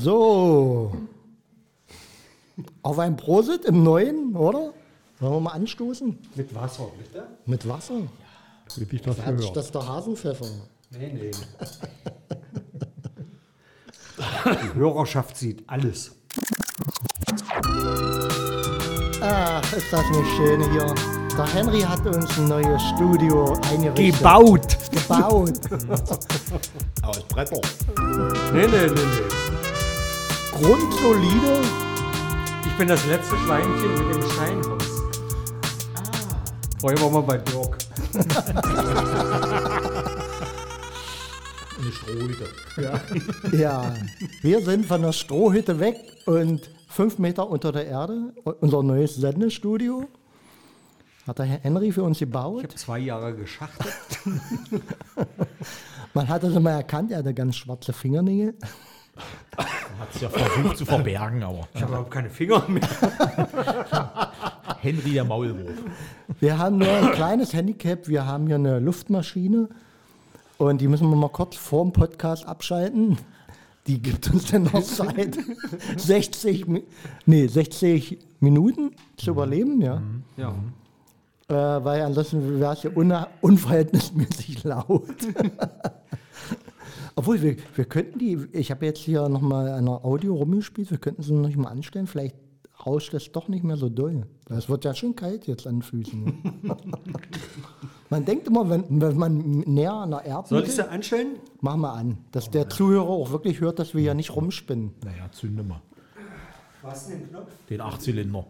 So. Auf ein Prosit im Neuen, oder? Wollen wir mal anstoßen? Mit Wasser, bitte? Mit Wasser? Wie ich das Da hat sich gehört. das der Hasenpfeffer. Nee, nee. Die Hörerschaft sieht alles. Ach, ist das nicht schön hier. Der Henry hat uns ein neues Studio eingerichtet. Gebaut! Gebaut. Aus Bretter. Nee, nee, nee, nee. Grundsolide. Ich bin das letzte Schweinchen mit dem Steinhaus. Vorher waren wir bei Dirk. Eine Strohhütte. Ja, wir sind von der Strohhütte weg und fünf Meter unter der Erde. Unser neues Sendestudio hat der Herr Henry für uns Ich gebaut. habe zwei Jahre geschachtelt. Man hat das immer erkannt, er hatte ganz schwarze Fingernägel. Hat es ja versucht zu verbergen, aber Ich habe überhaupt keine Finger mehr. Henry der Maulwurf. Wir haben nur ein kleines Handicap. Wir haben hier eine Luftmaschine und die müssen wir mal kurz vor dem Podcast abschalten. Die gibt uns dann noch Zeit, 60, Mi- nee, 60 Minuten zu überleben, ja. Ja. Äh, weil ansonsten wäre es ja un unverhältnismäßig laut. Obwohl, wir, wir könnten die, ich habe jetzt hier nochmal an der Audio rumgespielt, wir könnten sie noch mal anstellen, vielleicht rauscht es doch nicht mehr so doll. Es wird ja schon kalt jetzt an den Füßen. man denkt immer, wenn, wenn man näher an der Soll ich sie anstellen? mach mal an, dass der Zuhörer auch wirklich hört, dass wir ja nicht rumspinnen. Naja, zünde mal. Was denn den Knopf? Den Achtzylinder.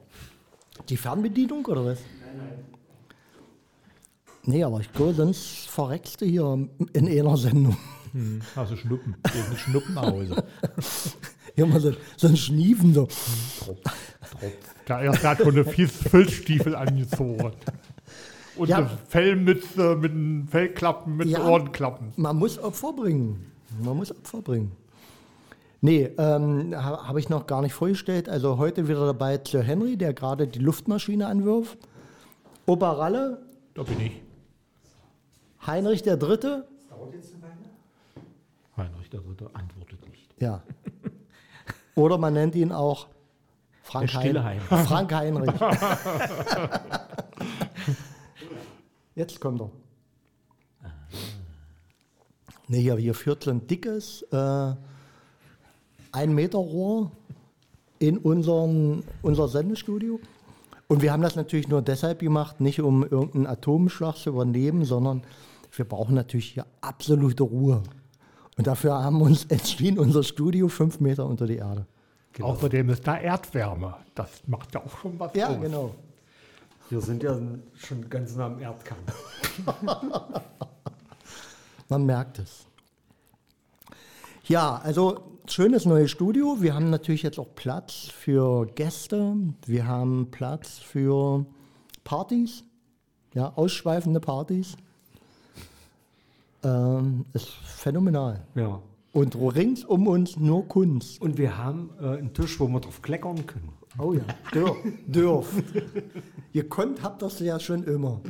Die Fernbedienung oder was? Nein, nein. Nee, aber ich glaube, sonst verreckst du hier in einer Sendung. Also Schnuppen. Schnuppen nach Hause. Hier mal so, so ein Schniefen so. Der erste hat schon eine Filzstiefel angezogen. Und Ja. eine Fellmütze mit den Fellklappen, mit Ja. Ohrenklappen. Man muss Opfer bringen. Man muss Opfer bringen. Nee, ähm, ha, habe ich noch gar nicht vorgestellt. Also heute wieder dabei Sir Henry, der gerade die Luftmaschine anwirft. Opa Ralle, Da bin ich. Heinrich der Dritte. Heinrich der Dritte antwortet nicht. Ja. Oder man nennt ihn auch Frank, Hein- Heinrich. Frank Heinrich. Jetzt kommt er. Nee, hier, hier führt so ein dickes äh, ein Meter Rohr in unseren, unser Sendestudio. Und wir haben das natürlich nur deshalb gemacht, nicht um irgendeinen Atomschlag zu übernehmen, sondern wir brauchen natürlich hier absolute Ruhe. Und dafür haben wir uns entschieden, unser Studio fünf Meter unter die Erde. Außerdem ist da Erdwärme. Das macht ja auch schon was Ja, aus. genau. Wir sind ja schon ganz nah am Erdkern. Man merkt es. Ja, also schönes neues Studio. Wir haben natürlich jetzt auch Platz für Gäste. Wir haben Platz für Partys. Ja, ausschweifende Partys. Ähm, ist phänomenal. Ja. Und rings um uns nur Kunst. Und wir haben äh, einen Tisch, wo wir drauf kleckern können. Oh ja, dürf. dürft. Ihr könnt, habt das ja schon immer.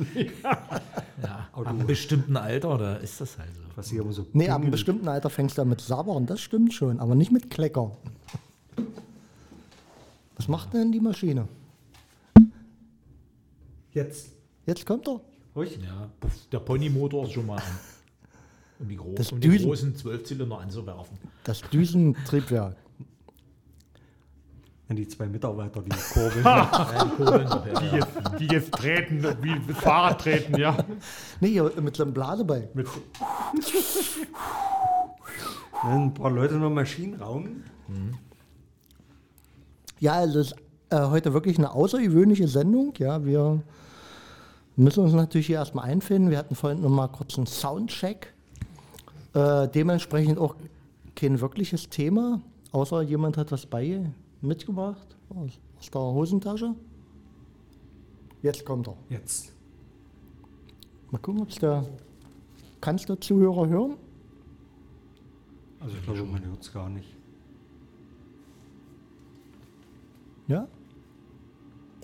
Ja, ab einem bestimmten Alter, da ist das halt so. Was hier so. Nee, ab einem bestimmten Alter fängst du an mit Sabbern, das stimmt schon, aber nicht mit Klecker. Was macht denn die Maschine? Jetzt. Jetzt kommt er. Ruhig? Ja, der Ponymotor ist schon mal an. Um die, Gro Das um die Düsen- großen Zwölfzylinder anzuwerfen. Das Düsentriebwerk. Wenn die zwei Mitarbeiter die Kurbel. Ja, die Kurbeln Die jetzt, die jetzt treten, wie mit Fahrrad treten, ja. Nee, mit so einem Blasebalg. Mit, ein paar Leute noch Maschinenraum. Ja, also es ist äh, heute wirklich eine außergewöhnliche Sendung. Ja, wir müssen uns natürlich hier erstmal einfinden. Wir hatten vorhin noch mal kurz einen Soundcheck. Äh, dementsprechend auch kein wirkliches Thema, außer jemand hat was bei mitgebracht aus, aus der Hosentasche. Jetzt kommt er. Jetzt. Mal gucken, ob es der. Kannst der Zuhörer hören? Also ich glaube, man hört es gar nicht. Ja?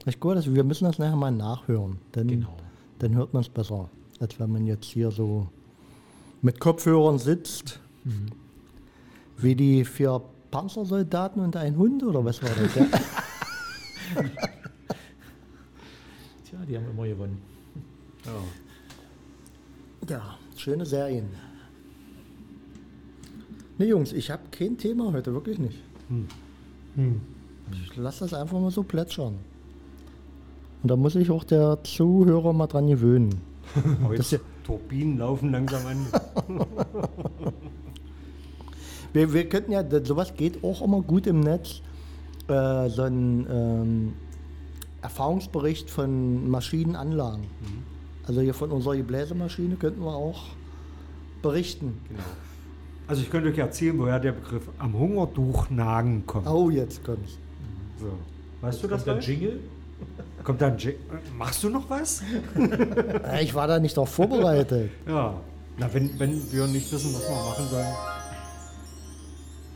Ich glaube, dass wir müssen das nachher mal nachhören. Denn Genau. dann hört man es besser, als wenn man jetzt hier so mit Kopfhörern sitzt, wie die vier Panzersoldaten und ein Hund oder was war das? Ja? Tja, die haben immer gewonnen. ja, schöne Serien. Ne, Jungs, ich habe kein Thema heute, wirklich nicht. Ich lasse das einfach mal so plätschern. Und da muss ich auch der Zuhörer mal dran gewöhnen. Aber jetzt Turbinen laufen langsam an. Wir, wir könnten ja, sowas geht auch immer gut im Netz. Äh, so ein ähm, Erfahrungsbericht von Maschinenanlagen. Also hier von unserer Gebläsemaschine könnten wir auch berichten. Genau. Also ich könnte euch erzählen, woher der Begriff am Hungertuch nagen kommt. Oh, jetzt kommt's. So. Weißt du das? Kommt der? Jingle? Kommt dann J Machst du noch was? Äh, Ich war da nicht darauf vorbereitet. Ja. Na, wenn, wenn wir nicht wissen, was wir machen sollen.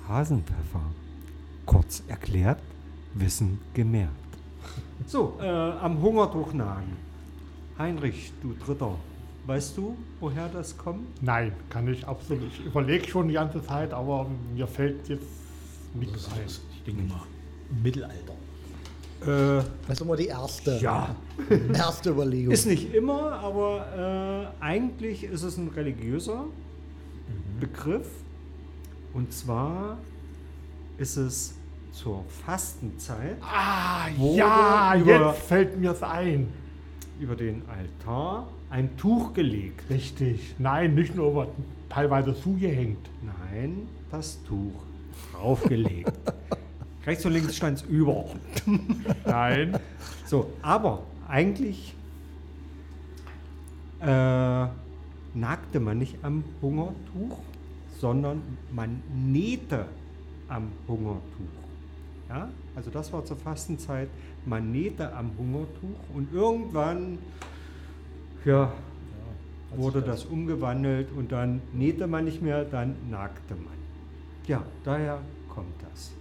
Hasenpfeffer. Kurz erklärt, Wissen gemerkt. So, äh, am Hungertuch nagen. Heinrich, du Dritter. Weißt du, woher das kommt? Nein, kann ich absolut. Ich überlege schon die ganze Zeit, aber mir fällt jetzt nichts ein. Ich denke mal, Mittelalter. Äh, Das ist immer die erste. ja. Erste Überlegung. Ist nicht immer, aber äh, eigentlich ist es ein religiöser Begriff. Und zwar ist es zur Fastenzeit Ah, ja, über- jetzt fällt mir es ein. über den Altar ein Tuch gelegt. Richtig. Nein, nicht nur über, teilweise zugehängt. Nein, das Tuch draufgelegt. Rechts und links stand es über. Nein. So, aber eigentlich äh, nagte man nicht am Hungertuch, sondern man nähte am Hungertuch. Ja? Also das war zur Fastenzeit, man nähte am Hungertuch und irgendwann ja, wurde das umgewandelt und dann nähte man nicht mehr, dann nagte man. Ja, daher kommt das.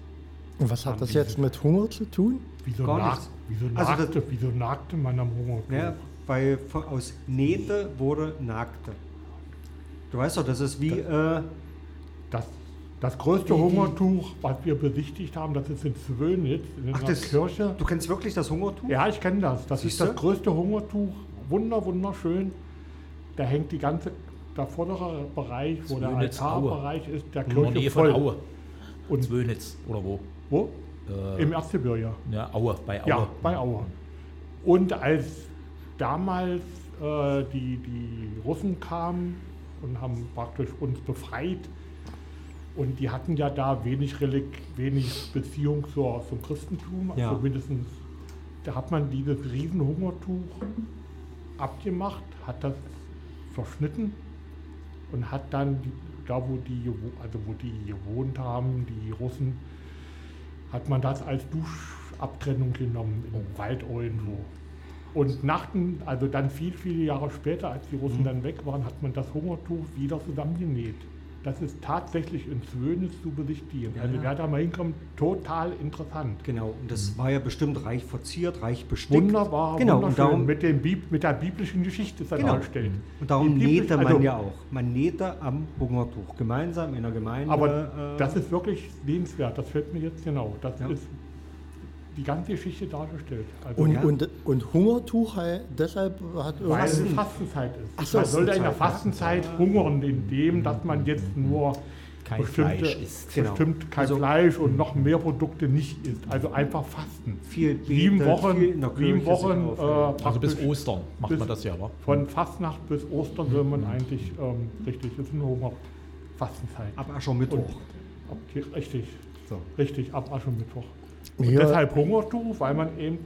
Und was hat das jetzt mit Hunger zu tun? Wieso, Gar nag, nichts. wieso, Also nagte, wieso nagte man am Hunger? Ja, weil von, aus Nähte wurde Nagte. Du weißt doch, das ist wie, äh, Das, das größte Die- Hungertuch, was wir besichtigt haben, das ist in Zwönitz, in ach, einer das, Kirche. du kennst wirklich das Hungertuch? Ja, ich kenne das. Das Siehste? ist das größte Hungertuch. Wunder, wunderschön. Da hängt die ganze, der vordere Bereich, wo der Zwönitz, Aue. Altarbereich ist, der In der Kirche Nähe von voll. Aue. Und Zwönitz oder wo? Wo? Äh, Im Erzgebirge. ja, Aue, bei Aue. Ja, bei Aue. Und als damals äh, die, die Russen kamen und haben praktisch uns befreit, und die hatten ja da wenig, Relig wenig Beziehung zur, zum Christentum, Ja. also mindestens, da hat man dieses Riesenhungertuch abgemacht, hat das verschnitten und hat dann da, wo die, also wo die gewohnt haben, die Russen, hat man das als Duschabtrennung genommen im Wald irgendwo. Und nach dem, also dann viel, viele Jahre später, als die Russen dann weg waren, hat man das Hungertuch wieder zusammengenäht. Das ist tatsächlich in Zwönitz zu besichtigen. Ja, also ja. wer da mal hinkommt, total interessant. Genau, und das war ja bestimmt reich verziert, reich bestickt. Wunderbar, genau, wunderschön. und darum, mit, dem Bib mit der biblischen Geschichte ist er Genau. dargestellt. und darum nähte man also- ja auch. Man nähte am Hungertuch, gemeinsam in der Gemeinde. Aber äh, das ist wirklich sehenswert, das fällt mir jetzt genau. Das Ja. ist die ganze Geschichte dargestellt. Also Und, Ja. und, und Hungertuch halt deshalb hat weil es. Fastenzeit ist. Ach so, man sollte in der Fastenzeit, Fastenzeit hungern, indem dass man jetzt nur Kein bestimmte, Fleisch isst. Genau. bestimmt kein Also- Fleisch und noch mehr Produkte nicht isst. Also einfach fasten. viel betet, Sieben Wochen, sieben Wochen äh. Also bis Ostern macht bis- man das ja, wa? von Fastnacht bis Ostern soll man eigentlich ähm, richtig, das ist eine Hungerfastenzeit. Ab Aschermittwoch. Und, okay, richtig, So. richtig, ab Aschermittwoch. Und Ja. deshalb Hungertuch, weil man eben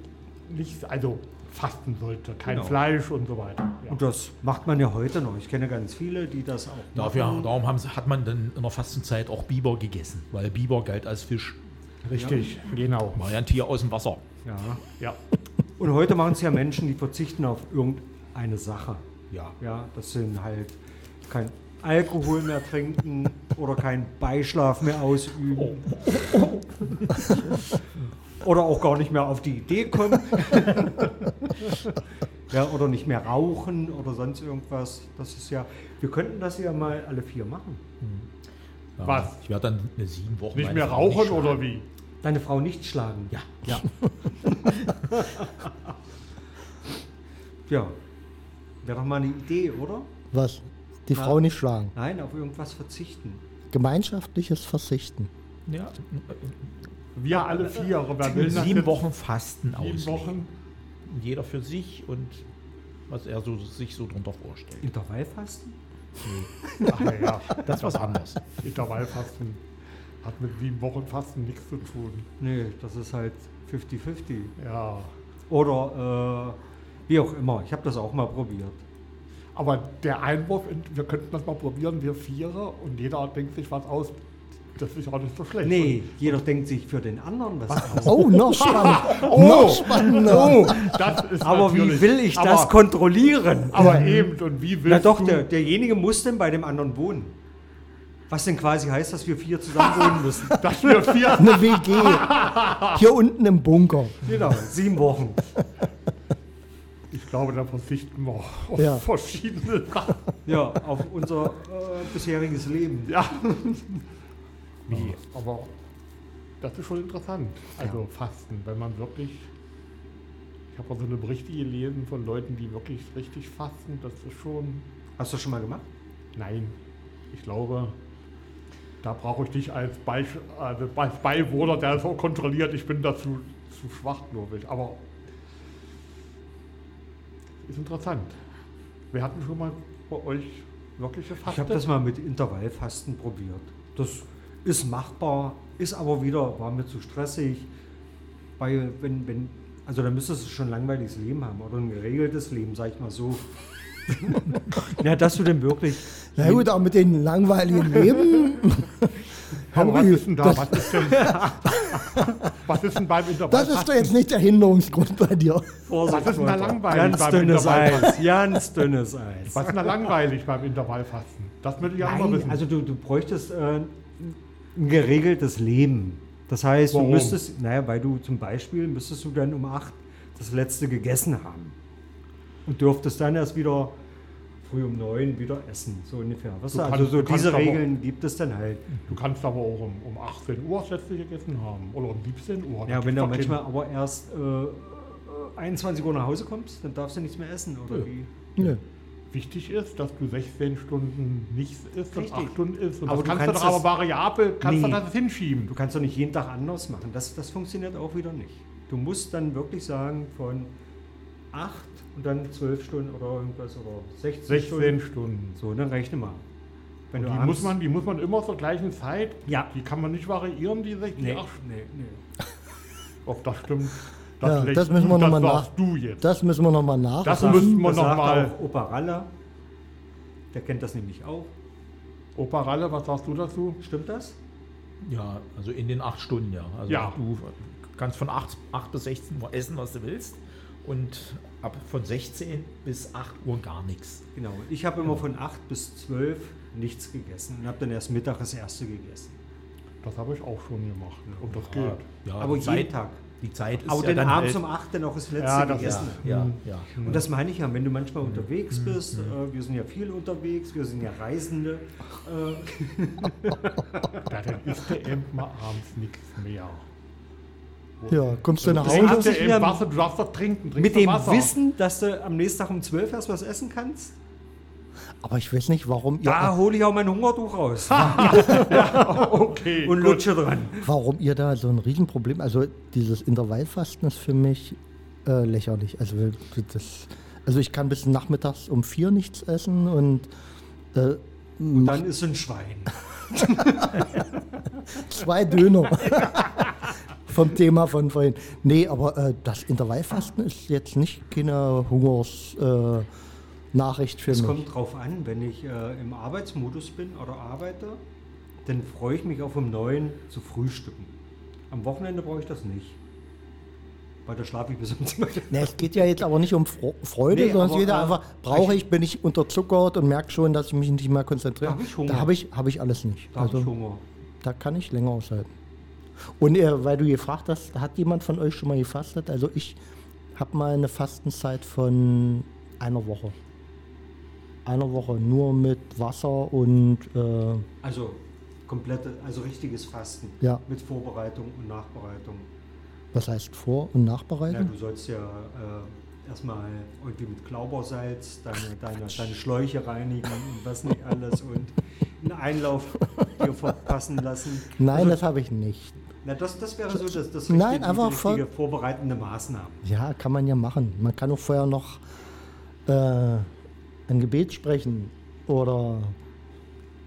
nicht, also fasten sollte, kein Genau. Fleisch und so weiter. Ja. Und das macht man ja heute noch. Ich kenne ganz viele, die das auch Dafür, machen. darum haben, hat man dann in der Fastenzeit auch Biber gegessen, weil Biber galt als Fisch. Richtig, genau. War ja ein Tier aus dem Wasser. Ja. Ja. Und heute machen es ja Menschen, die verzichten auf irgendeine Sache. Ja. Ja, das sind halt kein Alkohol mehr trinken oder keinen Beischlaf mehr ausüben. Oder auch gar nicht mehr auf die Idee kommen. ja, oder nicht mehr rauchen oder sonst irgendwas. Das ist ja, wir könnten das ja mal alle vier machen. Ja, Was? Ich werde dann eine sieben Wochen. Nicht mehr rauchen nicht oder wie? Deine Frau nicht schlagen. Ja, ja. Ja. Wäre doch mal eine Idee, oder? Was? Die. Frau nicht schlagen. Nein, auf irgendwas verzichten. Gemeinschaftliches Verzichten. ja. Wir alle vier. Wer will Sieben? Wochen Fasten Sieben auslegen. Wochen. Jeder für sich und was er so, sich so drunter vorstellt. Intervallfasten? Ach ja, ja. Das ist was anderes. Intervallfasten hat mit sieben Wochen Fasten nichts zu tun. Nee, das ist halt 50-50. Ja. Oder äh, wie auch immer. Ich habe das auch mal probiert. Aber der Einwurf, in, wir könnten das mal probieren, wir Viere, und jeder denkt sich was aus. Das ist auch nicht so schlecht. Nee, jeder denkt sich für den anderen was aus. Oh, noch spannender. noch spannender. Oh, das ist Aber wie will ich das aber, kontrollieren? Aber eben, und wie willst Na doch, du... der, derjenige muss denn bei dem anderen wohnen. Was denn quasi heißt, dass wir vier zusammen wohnen müssen. dass wir vier... Eine WG. Hier unten im Bunker. Genau, sieben Wochen. Ich glaube, da verzichten wir auf Ja. verschiedene Sachen. Ja, auf unser äh, bisheriges Leben. Ja. Wie? Aber das ist schon interessant. Also Fasten, wenn man wirklich. Ich habe also eine Berichte gelesen von Leuten, die wirklich richtig fasten. Das ist schon. Hast du das schon mal gemacht? Nein. Ich glaube, da brauche ich dich als, Beis also als Beiwohner, der so kontrolliert. Ich bin dazu zu schwach, glaube ich. Aber ist interessant. Wir hatten schon mal bei euch wirkliche Ich Fasten. habe das mal mit Intervallfasten probiert. Das ist machbar, ist aber wieder, war mir zu stressig. Weil, wenn, wenn, also dann müsstest du schon ein langweiliges Leben haben oder ein geregeltes Leben, sag ich mal so. ja, dass du denn wirklich. Na gut, auch mit den langweiligen Leben. Aber was ist denn da? was, ist denn, was ist denn beim Das Intervallfasten? ist doch jetzt nicht der Hinderungsgrund bei dir. Vorsicht, Was ist denn da langweilig Ganz beim dünnes Intervallfasten? Eis, ganz dünnes Eis. Was ist denn da langweilig beim Intervallfasten? Das würde ich ja mal wissen. also du, du bräuchtest äh, ein geregeltes Leben. Das heißt, Warum? du müsstest, naja, weil du zum Beispiel müsstest du dann um 8 das letzte gegessen haben. Und dürftest dann erst wieder früh um 9 wieder essen, so ungefähr. Weißt Du also kannst- so kannst diese aber- Regeln gibt es dann halt. du kannst aber auch um, um 18 Uhr letzte gegessen haben. Oder um 17 Uhr. Ja, wenn du manchmal kein- aber erst äh, äh, 21 Uhr nach Hause kommst, dann darfst du nichts mehr essen, oder Ja. wie? Nö. Wichtig ist, dass du 16 Stunden nichts isst und Richtig. 8 Stunden isst. Und Aber das du kannst du kannst doch aber variabel, kannst Nee. du das hinschieben. Du kannst doch nicht jeden Tag anders machen. Das, das funktioniert auch wieder nicht. Du musst dann wirklich sagen, von 8 und dann 12 Stunden oder irgendwas oder 16, 16 Stunden. Stunden. So, dann rechne mal. Wenn Und du die muss, man, die muss man immer zur gleichen Zeit, Ja. die kann man nicht variieren, die 16 Nee, Ach, nee, nee. Ob das stimmt, Ja, lässt das müssen wir du, noch mal das nach- sagst du jetzt. Das müssen wir nochmal nach. Das müssen wir das noch sagt mal- auch Opa Ralle. Der kennt das nämlich auch. Opa Ralle, was sagst du dazu? Stimmt das? Ja, also in den acht Stunden, ja. Also Ja. du kannst von 8, 8 bis 16 Uhr essen, was du willst. Und ab von 16 bis 8 Uhr gar nichts. Genau. Ich habe immer von 8 bis 12 nichts gegessen und habe dann erst Mittag das erste gegessen. Das habe ich auch schon gemacht. Und das Ja, geht. ja, Aber jeden Zeit, Tag. Die Zeit ist Aber ja dann dann abends halt, um 8 dann auch das letzte Ja, das gegessen. Ja, ja, Mhm. ja. Und das meine ich ja, wenn du manchmal unterwegs bist, äh, wir sind ja viel unterwegs, wir sind ja Reisende, äh, Ja, dann isst der eben mal abends nichts mehr. Ja, kommst du nach Hause? du wieder- Wasser, du darfst doch trinken. Trinkst mit dem Wasser. Wissen, dass du am nächsten Tag um 12 erst was essen kannst, Aber ich weiß nicht, warum ihr, da hole ich auch mein Hungertuch raus Okay. und gut. lutsche dran. warum ihr da so ein Riesenproblem, also dieses Intervallfasten ist für mich äh, lächerlich. Also, das, also ich kann bis nachmittags um vier nichts essen und äh, Und dann ist ein Schwein. zwei Döner. Vom Thema von vorhin. Nee, aber äh, das Intervallfasten ist jetzt nicht keine Hungersnachricht äh, Nachricht für Es mich. kommt drauf an, wenn ich äh, im Arbeitsmodus bin oder arbeite, dann freue ich mich auf um 9 zu frühstücken. Am Wochenende brauche ich das nicht. Weil da schlafe ich bis um 10 Uhr. Nee, es geht ja jetzt aber nicht um Freude, Nee, sondern es geht äh, einfach, brauche ich, bin ich unterzuckert und merke schon, dass ich mich nicht mehr konzentriere. Da hab ich Hunger. Da habe ich, hab ich alles nicht. Da habe Also, ich Hunger. da kann ich länger aushalten. Und äh, weil du gefragt hast, hat jemand von euch schon mal gefastet? Also ich habe mal eine Fastenzeit von einer Woche. Einer Woche nur mit Wasser und äh, Also komplette, also richtiges Fasten. Ja. Mit Vorbereitung und Nachbereitung. Was heißt Vor- und Ja, Nachbereitung? du sollst ja äh, erstmal irgendwie mit Klaubersalz deine, deine, deine Schläuche reinigen und was nicht alles und einen Einlauf dir verpassen lassen. Nein, also, das habe ich nicht. Na, das, das wäre so das, das Nein, richtige, einfach richtige vorbereitende Maßnahme. Ja, kann man ja machen. Man kann auch vorher noch äh, ein Gebet sprechen oder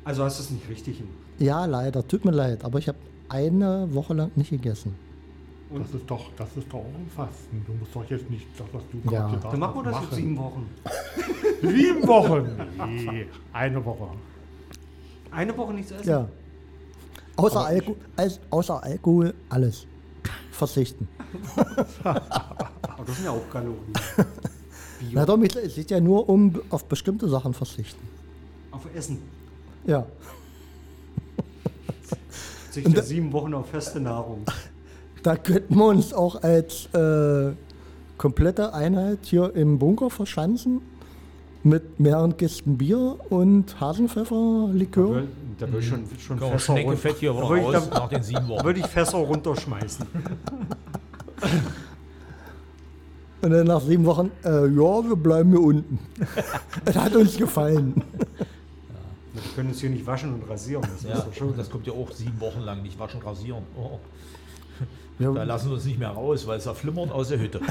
Also hast du es nicht richtig gemacht. ja, leider, tut mir leid, aber ich habe eine Woche lang nicht gegessen. Und Das ist doch, das ist doch auch ein Fasten. Du musst doch jetzt nicht das, was du Ja. gerade gesagt dann machen wir hast, das jetzt sieben Wochen. Sieben Wochen? Nee, eine Woche. Eine Woche nichts essen? Ja. Außer, Alko als, außer Alkohol alles. Verzichten. Aber das sind ja auch Kalorien. Na doch, es geht ja nur um auf bestimmte Sachen verzichten. Auf Essen. Ja. Sich ja sieben Wochen auf feste Nahrung. Da könnten wir uns auch als äh, komplette Einheit hier im Bunker verschanzen mit mehreren Kisten Bier und Hasenpfefferlikör. Da würde ich schon, schon wir Fässer Schnecke run- fett hier ich, raus da nach den sieben Wochen. würde ich Fässer runterschmeißen. Und dann nach sieben Wochen, äh, ja, wir bleiben hier unten. Es hat uns gefallen. Wir können uns hier nicht waschen und rasieren. Das Ja, ist doch schon. das kommt ja auch sieben Wochen lang nicht waschen, rasieren. Oh. Ja, Da lassen wir uns nicht mehr raus, weil es ja flimmert aus der Hütte.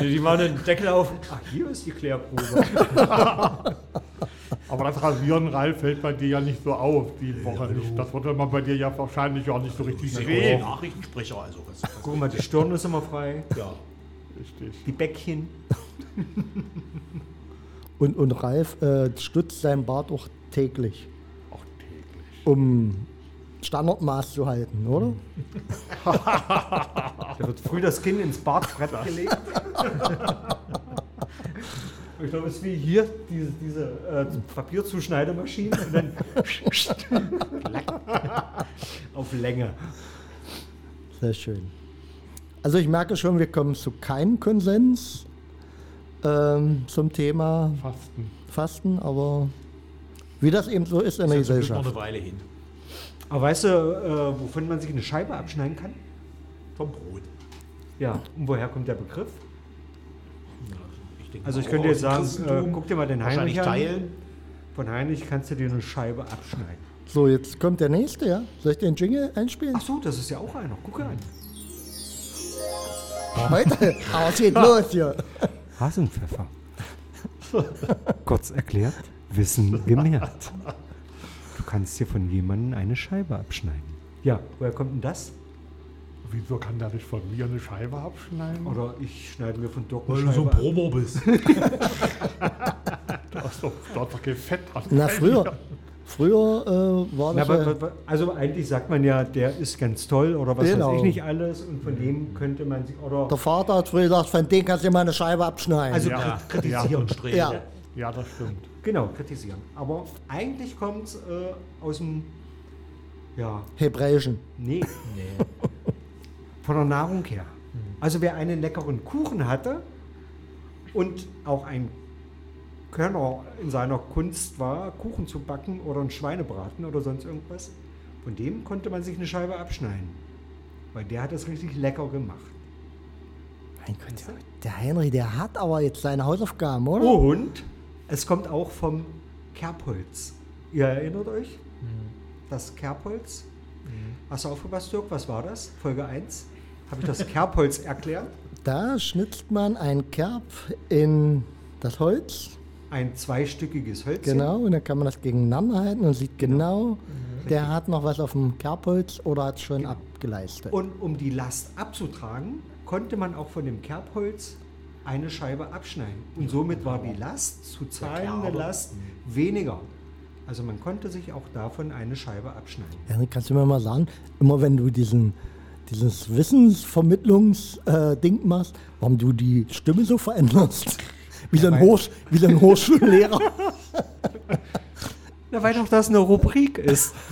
Die machen den Deckel auf. Ach, hier ist die Klärprobe. Aber das Rasieren, Ralf, fällt bei dir ja nicht so auf, die Woche nicht. Das würde man bei dir ja wahrscheinlich auch nicht so richtig Ich sehen. Nachrichtensprecher, also. Das, das, Guck mal, die Stirn ist immer frei. ja. Richtig. Die Bäckchen. Und, und Ralf äh, stützt seinen Bart auch täglich, Auch täglich. um Standardmaß zu halten, oder? Da wird früh das Kinn ins Bartbrett gelegt. Ich glaube, es ist wie hier diese, diese äh, Papierzuschneidemaschine und dann auf Länge. Sehr schön. Also ich merke schon, wir kommen zu keinem Konsens ähm, zum Thema Fasten. Fasten, aber wie das eben so ist in der Das ist jetzt noch Gesellschaft. eine Weile hin. Aber weißt du, äh, wovon man sich eine Scheibe abschneiden kann? Vom Brot. Ja. Und woher kommt der Begriff? Ja, ich denke Also ich könnte jetzt sagen, äh, guck dir mal den Heinrich an. teilen. Von Heinrich kannst du dir eine Scheibe abschneiden. So, jetzt kommt der nächste, ja? Soll ich den Jingle einspielen? Ach so, das ist ja auch einer. Guck an. Heute? Aber es geht los hier. Hasenpfeffer. Kurz erklärt, Wissen gemehrt. Du kannst dir von jemandem eine Scheibe abschneiden. Ja, woher kommt denn das? Wieso kann der nicht von mir eine Scheibe abschneiden? Oder ich schneide mir von Doc eine Weil du so ein. Promo bist. Da ist doch, da doch kein Fett dran. Na, früher, früher äh, war Na, das aber, ja, also eigentlich sagt man ja, der ist ganz toll oder was Genau. weiß ich nicht alles und von dem könnte man sich oder der Vater hat früher gesagt, von dem kannst du dir mal eine Scheibe abschneiden. also Ja. Ja, kritisieren. und streben. ja, Ja, das stimmt. Genau, kritisieren. Aber eigentlich kommt es äh, aus dem ja, Hebräischen. nee, Nee. von der Nahrung her. Also wer einen leckeren Kuchen hatte und auch ein Körner in seiner Kunst war, Kuchen zu backen oder ein Schweinebraten oder sonst irgendwas, von dem konnte man sich eine Scheibe abschneiden. Weil der hat es richtig lecker gemacht. Mein Gott, der, der Henry, der hat aber jetzt seine Hausaufgaben, oder? Und es kommt auch vom Kerbholz. Ihr erinnert euch? Das Kerbholz? Hast du aufgepasst, Dirk? Was war das? Folge 1? Habe ich das Kerbholz erklärt? Da schnitzt man ein Kerb in das Holz, Ein zweistückiges Hölzchen. genau, und dann kann man das gegeneinander halten und sieht genau, der hat noch was auf dem Kerbholz oder hat schon abgeleistet. Und um die Last abzutragen, konnte man auch von dem Kerbholz eine Scheibe abschneiden. Und somit war die Last, zu zahlende. Last, weniger. Also man konnte sich auch davon eine Scheibe abschneiden. Ja, kannst du mir mal sagen, immer wenn du diesen, dieses Wissensvermittlungs-Ding machst, warum du die Stimme so veränderst? Wie so ein, Hochsch wie so ein Hochschullehrer. Na, weil doch das eine Rubrik ist.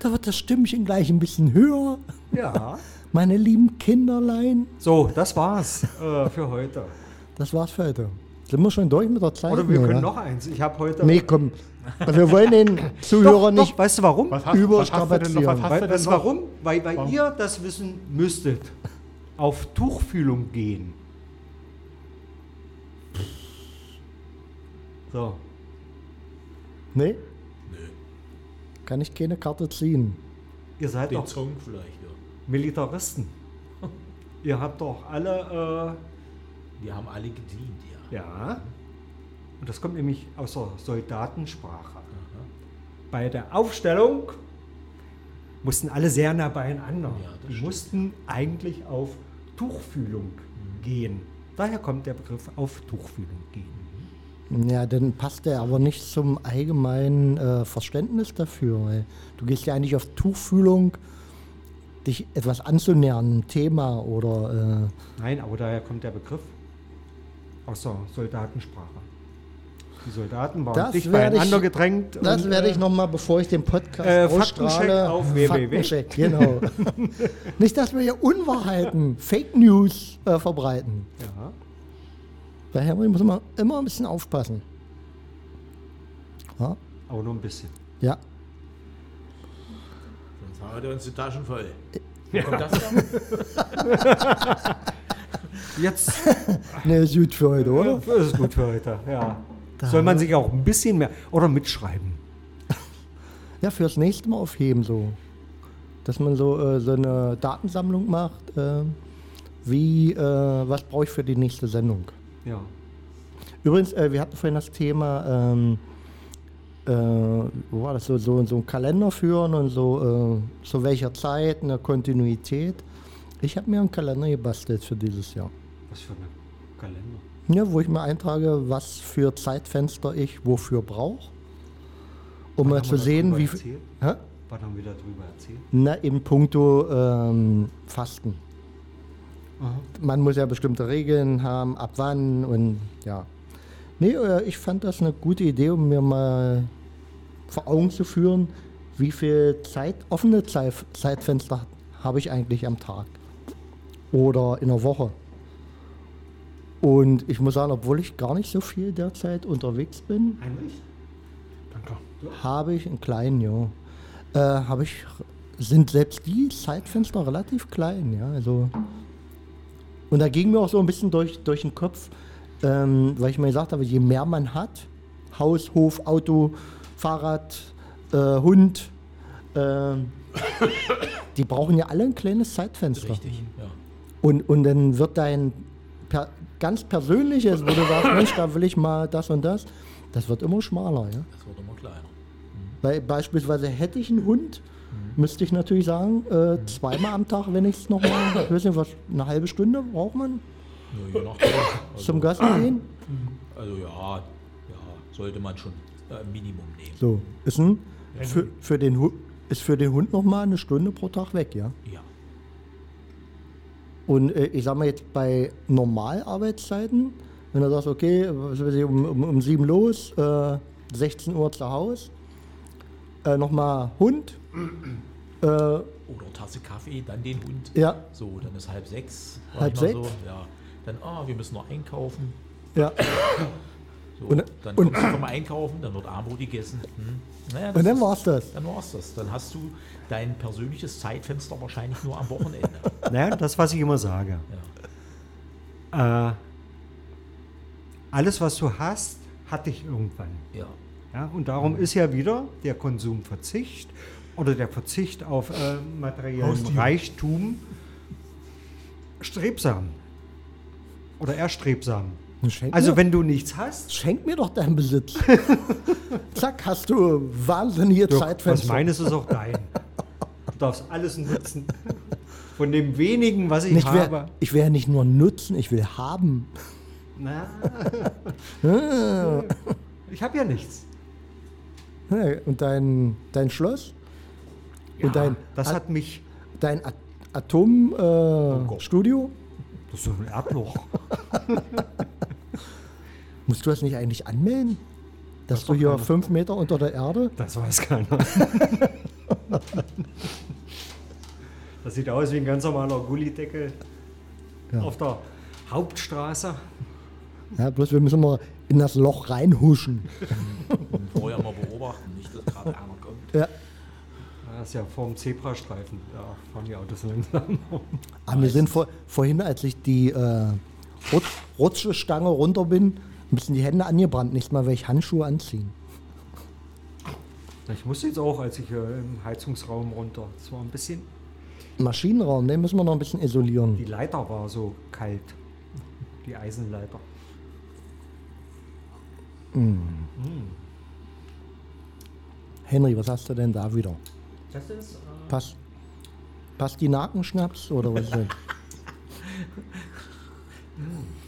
Da wird das Stimmchen gleich ein bisschen höher. Ja. Meine lieben Kinderlein. So, das war's äh, für heute. Das war's für heute. Sind wir schon durch mit der Zeit? Oder wir Nee, können wa? noch eins. Ich habe heute. Nee, komm. Wir wollen den Zuhörer doch, nicht. doch, weißt du warum? Was hast, was hast du denn noch? Was Überstrapazieren. warum? Weil, weil Warum? ihr das wissen müsstet. Auf Tuchfühlung gehen. So. Nee? Kann ich keine Karte ziehen. Ihr seid Den doch Song vielleicht. Militaristen. ihr habt doch alle. Die haben alle gedient, ja. Äh, ja. Und das kommt nämlich aus der Soldatensprache. Bei der Aufstellung mussten alle sehr nah beieinander. Ja, Die stimmt. mussten eigentlich auf Tuchfühlung gehen. Daher kommt der Begriff auf Tuchfühlung gehen. Ja, dann passt der aber nicht zum allgemeinen äh, Verständnis dafür. Weil du gehst ja eigentlich auf Tuchfühlung, dich etwas anzunähern, einem Thema oder Nein, aber daher kommt der Begriff aus der Soldatensprache. Die Soldaten waren Das dicht werde ich- beieinander gedrängt. äh, das und, werde äh, ich nochmal, bevor ich den Podcast äh, ausstrahle, Faktencheck auf. Faktencheck, genau. nicht, dass wir hier Unwahrheiten, Fake News äh, verbreiten. Ja. Henry muss man immer ein bisschen aufpassen. Ja, Aber nur ein bisschen. ja. Sonst haben wir uns die Taschen voll. Wo kommt das her? Jetzt Ne, ist gut für heute, oder? Das ist gut für heute, ja. Soll man sich auch ein bisschen mehr oder mitschreiben. Ja, fürs nächste Mal aufheben so. Dass man so, äh, so eine Datensammlung macht. Äh, wie, äh, was brauche ich für die nächste Sendung? Ja. Übrigens, äh, wir hatten vorhin das Thema, ähm, äh, wo war das, so, so, so einen Kalender führen und so, äh, zu welcher Zeit, eine Kontinuität. Ich habe mir einen Kalender gebastelt für dieses Jahr. Was für ein Kalender. Ja, wo ich mir eintrage, was für Zeitfenster ich wofür brauche. Um mal zu sehen, wie viel. Wann haben wir darüber erzählt? Na, in puncto ähm, Fasten. Man muss ja bestimmte Regeln haben, ab wann und ja. Nee, äh, ich fand das eine gute Idee, um mir mal vor Augen zu führen, wie viel Zeit, offene Zeit, Zeitfenster habe ich eigentlich am Tag oder in der Woche. Und ich muss sagen, obwohl ich gar nicht so viel derzeit unterwegs bin, Heinrich? Danke. habe ich einen kleinen, ja. Äh, habe ich, sind selbst die Zeitfenster relativ klein, ja. Also, und da ging mir auch so ein bisschen durch, durch den Kopf, ähm, weil ich mir gesagt habe, je mehr man hat, Haus, Hof, Auto, Fahrrad, äh, Hund, ähm, die brauchen ja alle ein kleines Zeitfenster. Richtig, ja. Und, und dann wird dein per, ganz persönliches, wo du sagst, Mensch, da will ich mal das und das, das wird immer schmaler, ja. Das wird immer kleiner. Weil beispielsweise hätte ich einen Hund, müsste ich natürlich sagen, äh, zweimal am Tag, wenn ich es nochmal, ich weiß nicht, was, eine halbe Stunde braucht man Nur je nachdem. Also, zum Gassi gehen. also ja, ja, sollte man schon äh, Minimum nehmen. So, ist, ein, für, für den, Hu- ist für den Hund nochmal eine Stunde pro Tag weg, ja. Ja. Und äh, ich sag mal jetzt bei Normalarbeitszeiten, wenn du sagst, okay, um, um, um 7 los, äh, 16 Uhr zu Hause, äh, nochmal Hund, äh, Oder Tasse Kaffee, dann den Hund. ja, So, dann ist halb sechs. Halb sechs? So, ja. Dann, ah, wir müssen noch einkaufen. ja. So, Und- dann und- kommst du vom Einkaufen, dann wird Armut gegessen. Hm. Naja, Und dann war's das. Dann war's das. Dann hast du dein persönliches Zeitfenster wahrscheinlich nur am Wochenende. Naja, das, was ich immer sage. Ja. Äh, alles, was du hast, hat dich irgendwann. ja. Ja, und darum ist ja wieder der Konsumverzicht oder der Verzicht auf äh, materiellen. Reichtum strebsam oder erstrebsam. Schenk Also mir, wenn du nichts hast, schenk mir doch deinen Besitz. Zack, hast du wahnsinnige was Zeitfenster. meines ist auch dein. Du darfst alles nutzen. Von dem wenigen, was ich ich, habe. ich will ja nicht nur nutzen, ich will haben. Na, Ah. ich habe ja nichts. Ja, Und dein, dein Schloss? und dein, das hat mich. dein At Atomstudio? Äh, Studio? Das ist so ein Erdloch. Musst du das nicht eigentlich anmelden? Dass Das du hier keiner. fünf Meter unter der Erde? Das weiß keiner. Das sieht aus wie ein ganz normaler Gullideckel Ja. auf der Hauptstraße. Ja, bloß wir müssen mal in das Loch reinhuschen. Und vorher mal beobachten, nicht, dass gerade einer kommt. Ja. Das ist ja vorm Zebrastreifen. Da fahren die Autos langsam. Aber wir sind vor, vorhin, als ich die äh, Rutsch, Rutschestange runter bin, ein bisschen die Hände angebrannt. Nächstes Mal werde ich Handschuhe anziehen. Ich musste jetzt auch, als ich hier im Heizungsraum runter. Es war ein bisschen. Maschinenraum, den müssen wir noch ein bisschen isolieren. Die Leiter war so kalt. Die Eisenleiter. Henry, was hast du denn da wieder? Das ist. Äh, Pass, Pastinakenschnaps oder was ist das? das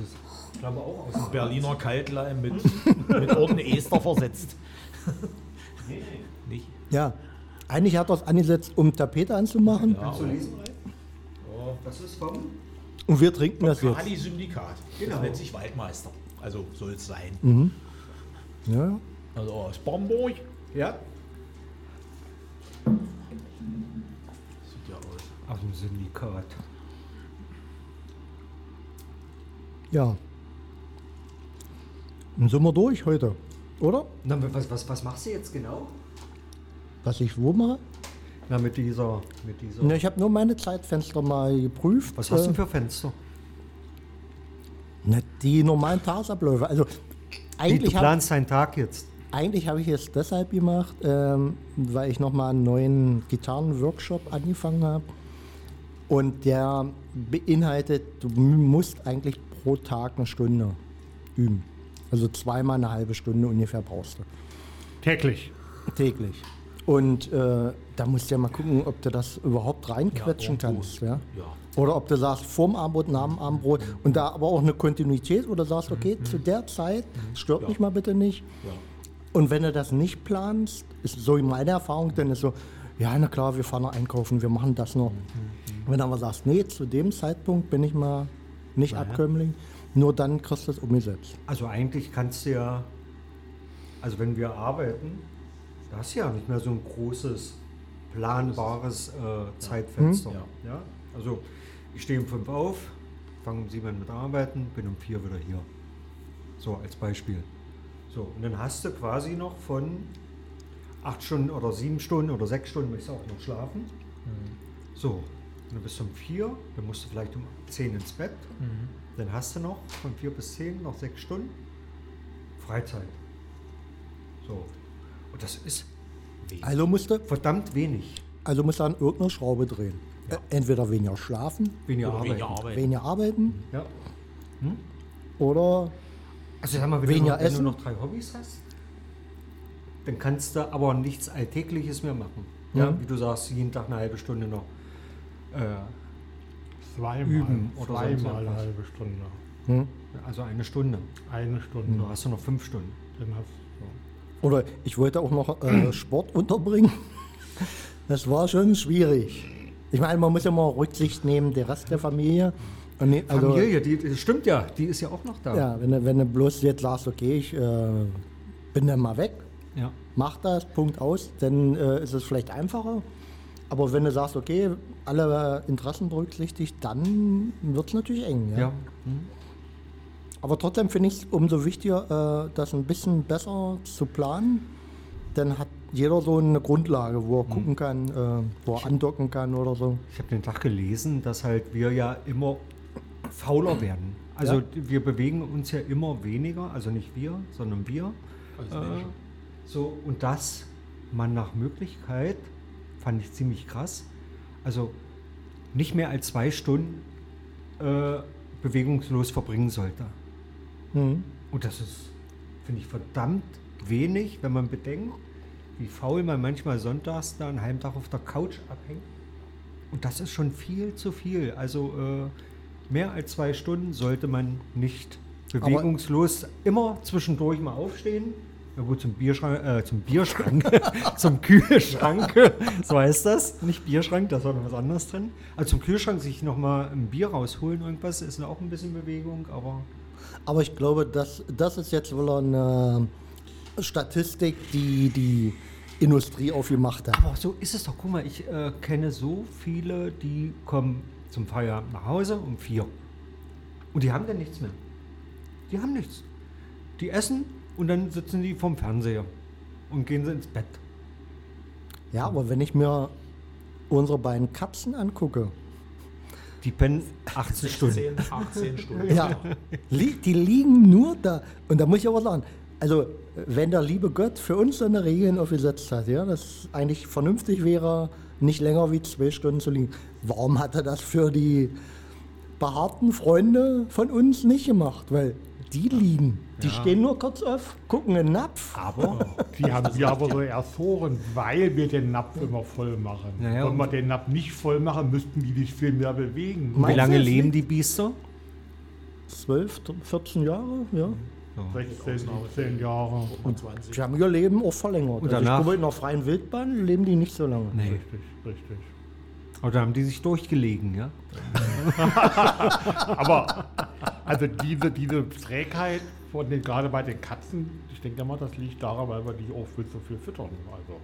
ist, ich glaube, auch aus dem Berliner Kaltleim mit, mit ordentlich Ester versetzt. Nicht? Ja, eigentlich hat er es angesetzt, um Tapete anzumachen. Ja, Zu lesen? Das ist vom. Und wir trinken das jetzt. Kali Syndikat. Genau. Das nennt sich Waldmeister. Also soll es sein. Ja. Also aus Bamberg. Ja. Sieht ja aus. Aus dem Syndikat. Ja. Dann sind wir durch heute, oder? Na, was, was, was machst du jetzt genau? Was ich wo mache? Na, mit dieser. Mit dieser Ne, ich habe nur meine Zeitfenster mal geprüft. was hast du Äh, denn für Fenster? ne, die normalen Tagesabläufe. Also Wie, du eigentlich habe planst deinen Tag jetzt. eigentlich hab ich es deshalb gemacht, ähm, weil ich nochmal einen neuen Gitarrenworkshop angefangen habe. Und der beinhaltet, du musst eigentlich pro Tag eine Stunde üben. Also zweimal eine halbe Stunde ungefähr brauchst du. Täglich. Täglich. Und äh, da musst du ja mal gucken, ob du das überhaupt reinquetschen Ja, kannst. Ja? Ja. Oder ob du sagst, vorm Abendbrot, nach dem Abendbrot. Und da aber auch eine Kontinuität, wo du sagst, okay, zu der Zeit, stört mich mal bitte nicht. Ja. Und wenn du das nicht planst, ist so meine Erfahrung, dann ist so, ja, na klar, wir fahren noch einkaufen, wir machen das noch. Wenn du aber sagst, nee, zu dem Zeitpunkt bin ich mal nicht Abkömmling, nur dann kriegst du es umgesetzt. Also eigentlich kannst du ja, also wenn wir arbeiten, da hast du ja nicht mehr so ein großes, planbares äh, Zeitfenster. Ja. Ja. Also ich stehe um fünf auf, fange um sieben an mit Arbeiten, bin um vier wieder hier. So als Beispiel. So, und dann hast du quasi noch von acht Stunden oder sieben Stunden oder sechs Stunden möchtest du auch noch schlafen. So, und dann bist du um vier, dann musst du vielleicht um zehn ins Bett. Dann hast du noch von vier bis zehn noch sechs Stunden Freizeit. So. Und das ist Also musst du, verdammt wenig. also musst du an irgendeiner Schraube drehen. Äh, Entweder weniger schlafen, Weniger Oder Arbeit. weniger Arbeit. weniger arbeiten Ja. oder Also sag mal, wenn, Weniger du noch, wenn du noch drei Hobbys hast, dann kannst du aber nichts Alltägliches mehr machen. Ja, Mhm. wie du sagst, jeden Tag eine halbe Stunde noch. Äh, Zweimal. Üben oder zweimal eine halbe Stunde. hm? also eine Stunde. Eine Stunde. Du hast du noch fünf Stunden. Dann hast du. Oder ich wollte auch noch äh, Sport unterbringen. Das war schon schwierig. Ich meine, man muss ja mal Rücksicht nehmen, der Rest der Familie. Und ne- also, Familie, die, das stimmt ja, die ist ja auch noch da. Ja, wenn du, wenn du bloß jetzt sagst, okay, ich äh, bin dann mal weg, Ja. mach das, Punkt aus, dann äh, ist es vielleicht einfacher. Aber wenn du sagst, okay, alle Interessen berücksichtigt, dann wird es natürlich eng. Ja? ja. Hm. Aber trotzdem finde ich es umso wichtiger, äh, das ein bisschen besser zu planen. Dann hat jeder so eine Grundlage, wo er gucken kann, äh, wo er andocken kann oder so. Ich habe den Tag gelesen, dass halt wir ja immer fauler werden. Also Ja. wir bewegen uns ja immer weniger, also nicht wir, sondern wir. Als Äh, Menschen. so, und das man nach Möglichkeit, fand ich ziemlich krass, also nicht mehr als zwei Stunden äh, bewegungslos verbringen sollte. Mhm. Und das ist, finde ich, verdammt wenig, wenn man bedenkt, wie faul man manchmal sonntags da einen halben Tag auf der Couch abhängt. Und das ist schon viel zu viel. Also äh, mehr als zwei Stunden sollte man nicht bewegungslos immer zwischendurch mal aufstehen. Ja, gut, zum Bierschrank, äh, zum Bierschrank, zum Kühlschrank, so heißt das. Nicht Bierschrank, da ist noch was anderes drin. Also zum Kühlschrank sich nochmal ein Bier rausholen, irgendwas, ist auch ein bisschen Bewegung, aber Aber ich glaube, das, das ist jetzt wohl eine Statistik, die die Industrie aufgemacht hat. Aber so ist es doch. Guck mal, ich äh, kenne so viele, die kommen zum Feierabend nach Hause um vier. Und die haben dann nichts mehr. Die haben nichts. Die essen und dann sitzen die vorm Fernseher und gehen sie ins Bett. Ja, aber wenn ich mir unsere beiden Katzen angucke, Die pennen 18 Stunden. 16, 18 Stunden. ja, li die liegen nur da. Und da muss ich aber sagen, also wenn der liebe Gott für uns so eine Regeln aufgesetzt hat, ja, dass eigentlich vernünftig wäre, nicht länger wie zwei Stunden zu liegen, warum hat er das für die behaarten Freunde von uns nicht gemacht? Weil die liegen, die stehen nur kurz auf, gucken in den Napf. Aber Die haben wir aber so erfroren, weil wir den Napf immer voll machen. Naja, Wenn wir und- den Napf nicht voll machen, müssten die sich viel mehr bewegen. wie lange leben die Biester? 12, 14 Jahre, ja. 16, 17 Jahre. 25. Die haben ihr Leben auch verlängert. Und also ich danach- glaube, in der freien Wildbahn leben die nicht so lange. Nee. Richtig, richtig. Aber da haben die sich durchgelegen, ja? Aber also diese, diese Trägheit von den, gerade bei den Katzen, ich denke mal, das liegt daran, weil wir die auch viel zu viel füttern. Also,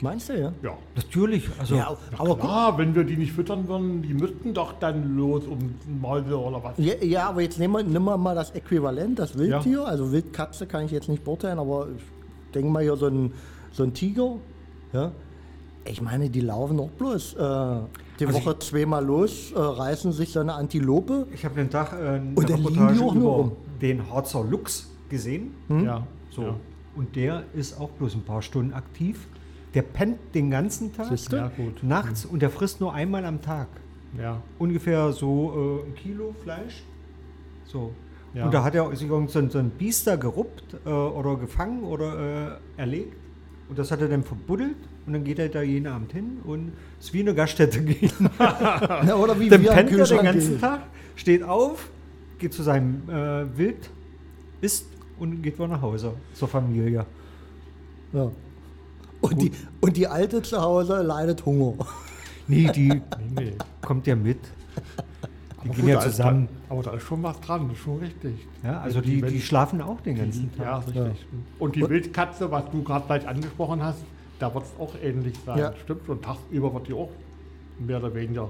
Meinst du, ja? ja. Natürlich. Also, ja aber guck, Ah, wenn wir die nicht füttern würden, die müssten doch dann los um Mäuse oder was. Ja, ja, aber jetzt nehmen wir, nehmen wir mal das Äquivalent, das Wildtier. Also Wildkatze kann ich jetzt nicht beurteilen, aber ich denke mal hier so ein, so ein Tiger. Ja? Ich meine, die laufen auch bloß äh, die Also Woche zweimal los, äh, reißen sich so eine Antilope. ich habe den Tag äh, eine Und Reportage auch nur über rum. den Harzer Luchs gesehen. Ja, So. Ja. Und der ist auch bloß ein paar Stunden aktiv. Der pennt den ganzen Tag, ja gut. nachts und der frisst nur einmal am Tag. Ja. Ungefähr so äh, ein Kilo Fleisch. So. Ja. Und da hat er sich irgend so, ein- so ein Biester geruppt äh, oder gefangen oder äh, erlegt. Und das hat er dann verbuddelt. Und dann geht er da jeden Abend hin und ist wie eine Gaststätte gehen. Ja, oder wie Dann wir pennt er den ganzen gehen. Tag, steht auf, geht zu seinem äh, Wild, isst und geht wieder nach Hause zur Familie. Ja. Und, die, und die Alte zu Hause leidet Hunger. Nee, die Nee, nee. kommt ja mit. Die Aber gehen gut, ja zusammen. Da, aber da ist schon was dran, das ist schon richtig. Ja, also Die- die, die schlafen auch den ganzen Tag. Ja, richtig. Und die Wildkatze, was du gerade gleich angesprochen hast, da wird es auch ähnlich sein. Ja. Stimmt. Und tagsüber wird die auch mehr oder weniger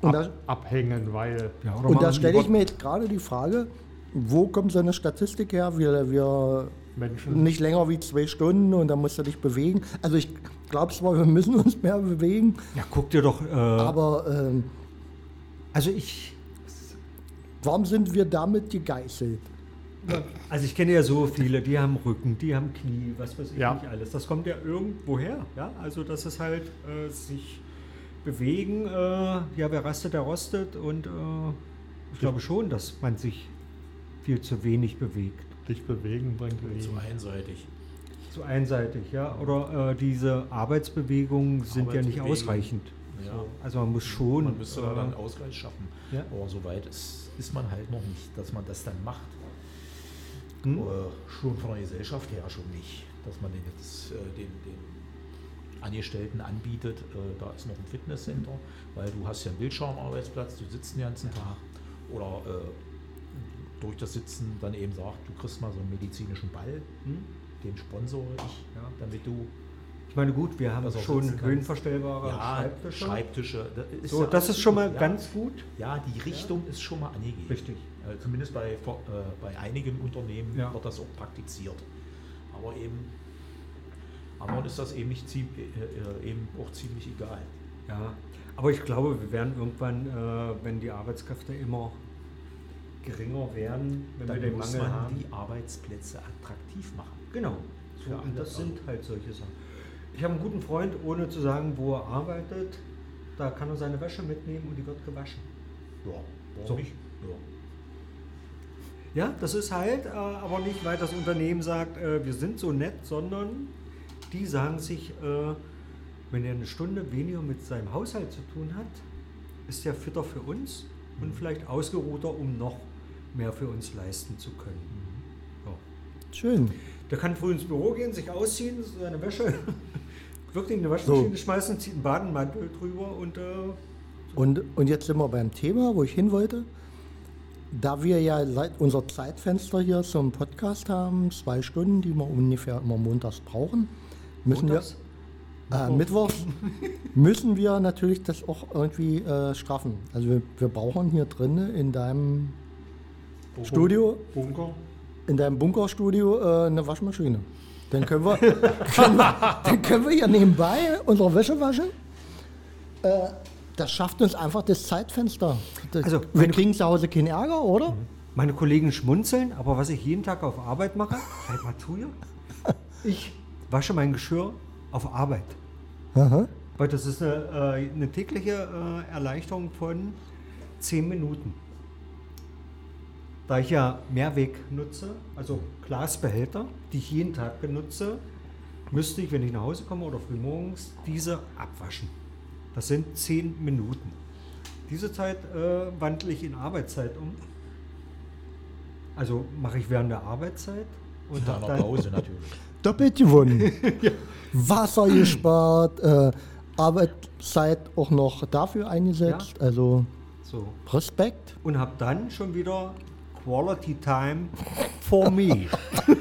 Und ab, da- abhängen, weil Ja, oder Und da stelle ich mir jetzt gerade die Frage, wo kommt so eine Statistik her? Wir, wir Menschen. nicht länger wie zwei Stunden und dann musst du dich bewegen. Also ich glaube zwar, wir müssen uns mehr bewegen, Ja, guck dir doch. Äh, aber ähm, also ich, warum sind wir damit gegeißelt? Also ich kenne ja so viele, die haben Rücken, die haben Knie, was weiß ich Ja. nicht alles. Das kommt ja irgendwo her. Ja, also dass es halt äh, sich bewegen. Äh, ja, wer rastet, der rostet. Und äh, ich glaube schon, dass man sich viel zu wenig bewegt. Sich bewegen bringt Zu Leben. einseitig. Zu einseitig, ja. Oder äh, diese Arbeitsbewegungen sind ja nicht ausreichend. Ja. Also man muss schon. Man müsste da äh, dann Ausgleich schaffen. ja. Aber so weit ist, ist man halt noch nicht, dass man das dann macht. Hm? Schon von der Gesellschaft her schon nicht. Dass man den jetzt äh, den, den Angestellten anbietet, äh, da ist noch ein Fitnesscenter, weil du hast ja einen Bildschirmarbeitsplatz, du sitzt den ganzen Tag. Oder durch das Sitzen dann eben sagt, du kriegst mal so einen medizinischen Ball, Hm? den sponsore ich, Ja. damit du Ich meine, gut, wir haben er schon höhenverstellbare ja, Schreibtische. Schreibtische. das ist So, ja das ist schon mal ja. ganz gut. Ja, die Richtung ist schon mal angegeben. Richtig. Äh, zumindest bei, äh, bei einigen Unternehmen Ja. wird das auch praktiziert. Aber eben, anderen ist das eben, nicht äh, eben auch ziemlich egal. Ja, aber ich glaube, wir werden irgendwann, wenn die Arbeitskräfte immer geringer werden, wenn Dann wir den muss Mangel man haben. die Arbeitsplätze attraktiv machen. Genau. So, und das sind halt solche Sachen. Ich habe einen guten Freund, ohne zu sagen, wo er arbeitet. Da kann er seine Wäsche mitnehmen und die wird gewaschen. Ja, warum So. nicht? Ja. Ja, das ist halt, äh, aber nicht, weil das Unternehmen sagt, äh, wir sind so nett, sondern die sagen sich, äh, wenn er eine Stunde weniger mit seinem Haushalt zu tun hat, ist er fitter für uns und vielleicht ausgeruhter, um noch mehr für uns leisten zu können. Ja. Schön. Der kann früh ins Büro gehen, sich ausziehen, seine Wäsche wirklich in eine Waschmaschine schmeißen, zieht einen Badenmantel drüber und äh, Und, und jetzt sind wir beim Thema, wo ich hin wollte. Da wir ja unser Zeitfenster hier zum Podcast haben, zwei Stunden, die wir ungefähr immer montags brauchen, müssen montags. Äh, Mittwoch müssen wir natürlich das auch irgendwie äh, straffen. Also wir, wir brauchen hier drinnen in deinem Studio, Bunker. in deinem Bunkerstudio äh, eine Waschmaschine. Dann können wir, können wir, dann können wir hier nebenbei unsere Wäsche waschen. Äh, das schafft uns einfach das Zeitfenster. Das, Also, wir kriegen zu Hause keinen Ärger, oder? Meine Kollegen schmunzeln, aber was ich jeden Tag auf Arbeit mache, halt mal zu hier. Ich wasche mein Geschirr auf Arbeit. Aha. Weil das ist eine, äh, eine tägliche äh, Erleichterung von 10 Minuten. Da ich ja Mehrweg nutze, also Glasbehälter, die ich jeden Tag benutze, müsste ich, wenn ich nach Hause komme oder frühmorgens, diese abwaschen. Das sind 10 Minuten. Diese Zeit äh, wandle ich in Arbeitszeit um. Also mache ich während der Arbeitszeit und einer dann, Pause natürlich. Doppelt gewonnen. Wasser gespart, äh, Arbeitszeit auch noch dafür eingesetzt. Also so, Respekt. und habe dann schon wieder Quality Time for me.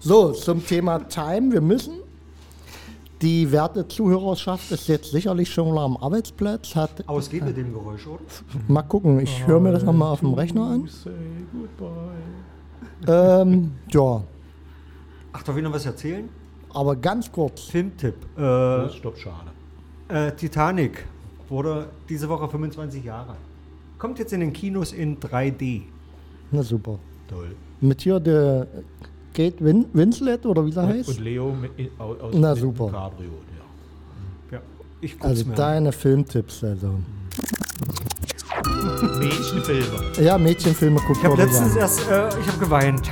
So, zum Thema Time. Wir müssen. Die werte Zuhörerschaft ist jetzt sicherlich schon mal am Arbeitsplatz. Hat, Aber es geht mit dem Geräusch, oder? mal gucken, ich höre mir das nochmal auf dem Rechner an. Say goodbye. Ähm, ja, Ach, darf ich noch was erzählen? aber ganz kurz. Filmtipp. Äh, stopp, schade. äh, Titanic wurde diese Woche 25 Jahre. Kommt jetzt in den Kinos in 3D. Na super. Toll. Mit hier der Kate Win Winslet oder wie sie Und heißt. Leo mit, aus Na, super. Cabrio. Ja. Ja, ich Also mir an. deine Filmtipps. Also. Mädchenfilme. Ja, Mädchenfilme guckt Ich habe letztens an. erst, äh, ich habe geweint.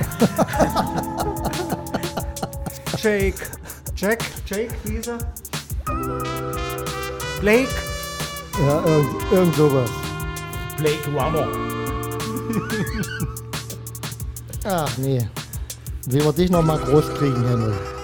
Jake, Jack, Jake, wie hieß er? Blake, Ja, irgend, irgend sowas. Blake Runner. Ach nee. Wie wir dich noch mal groß kriegen, Henry.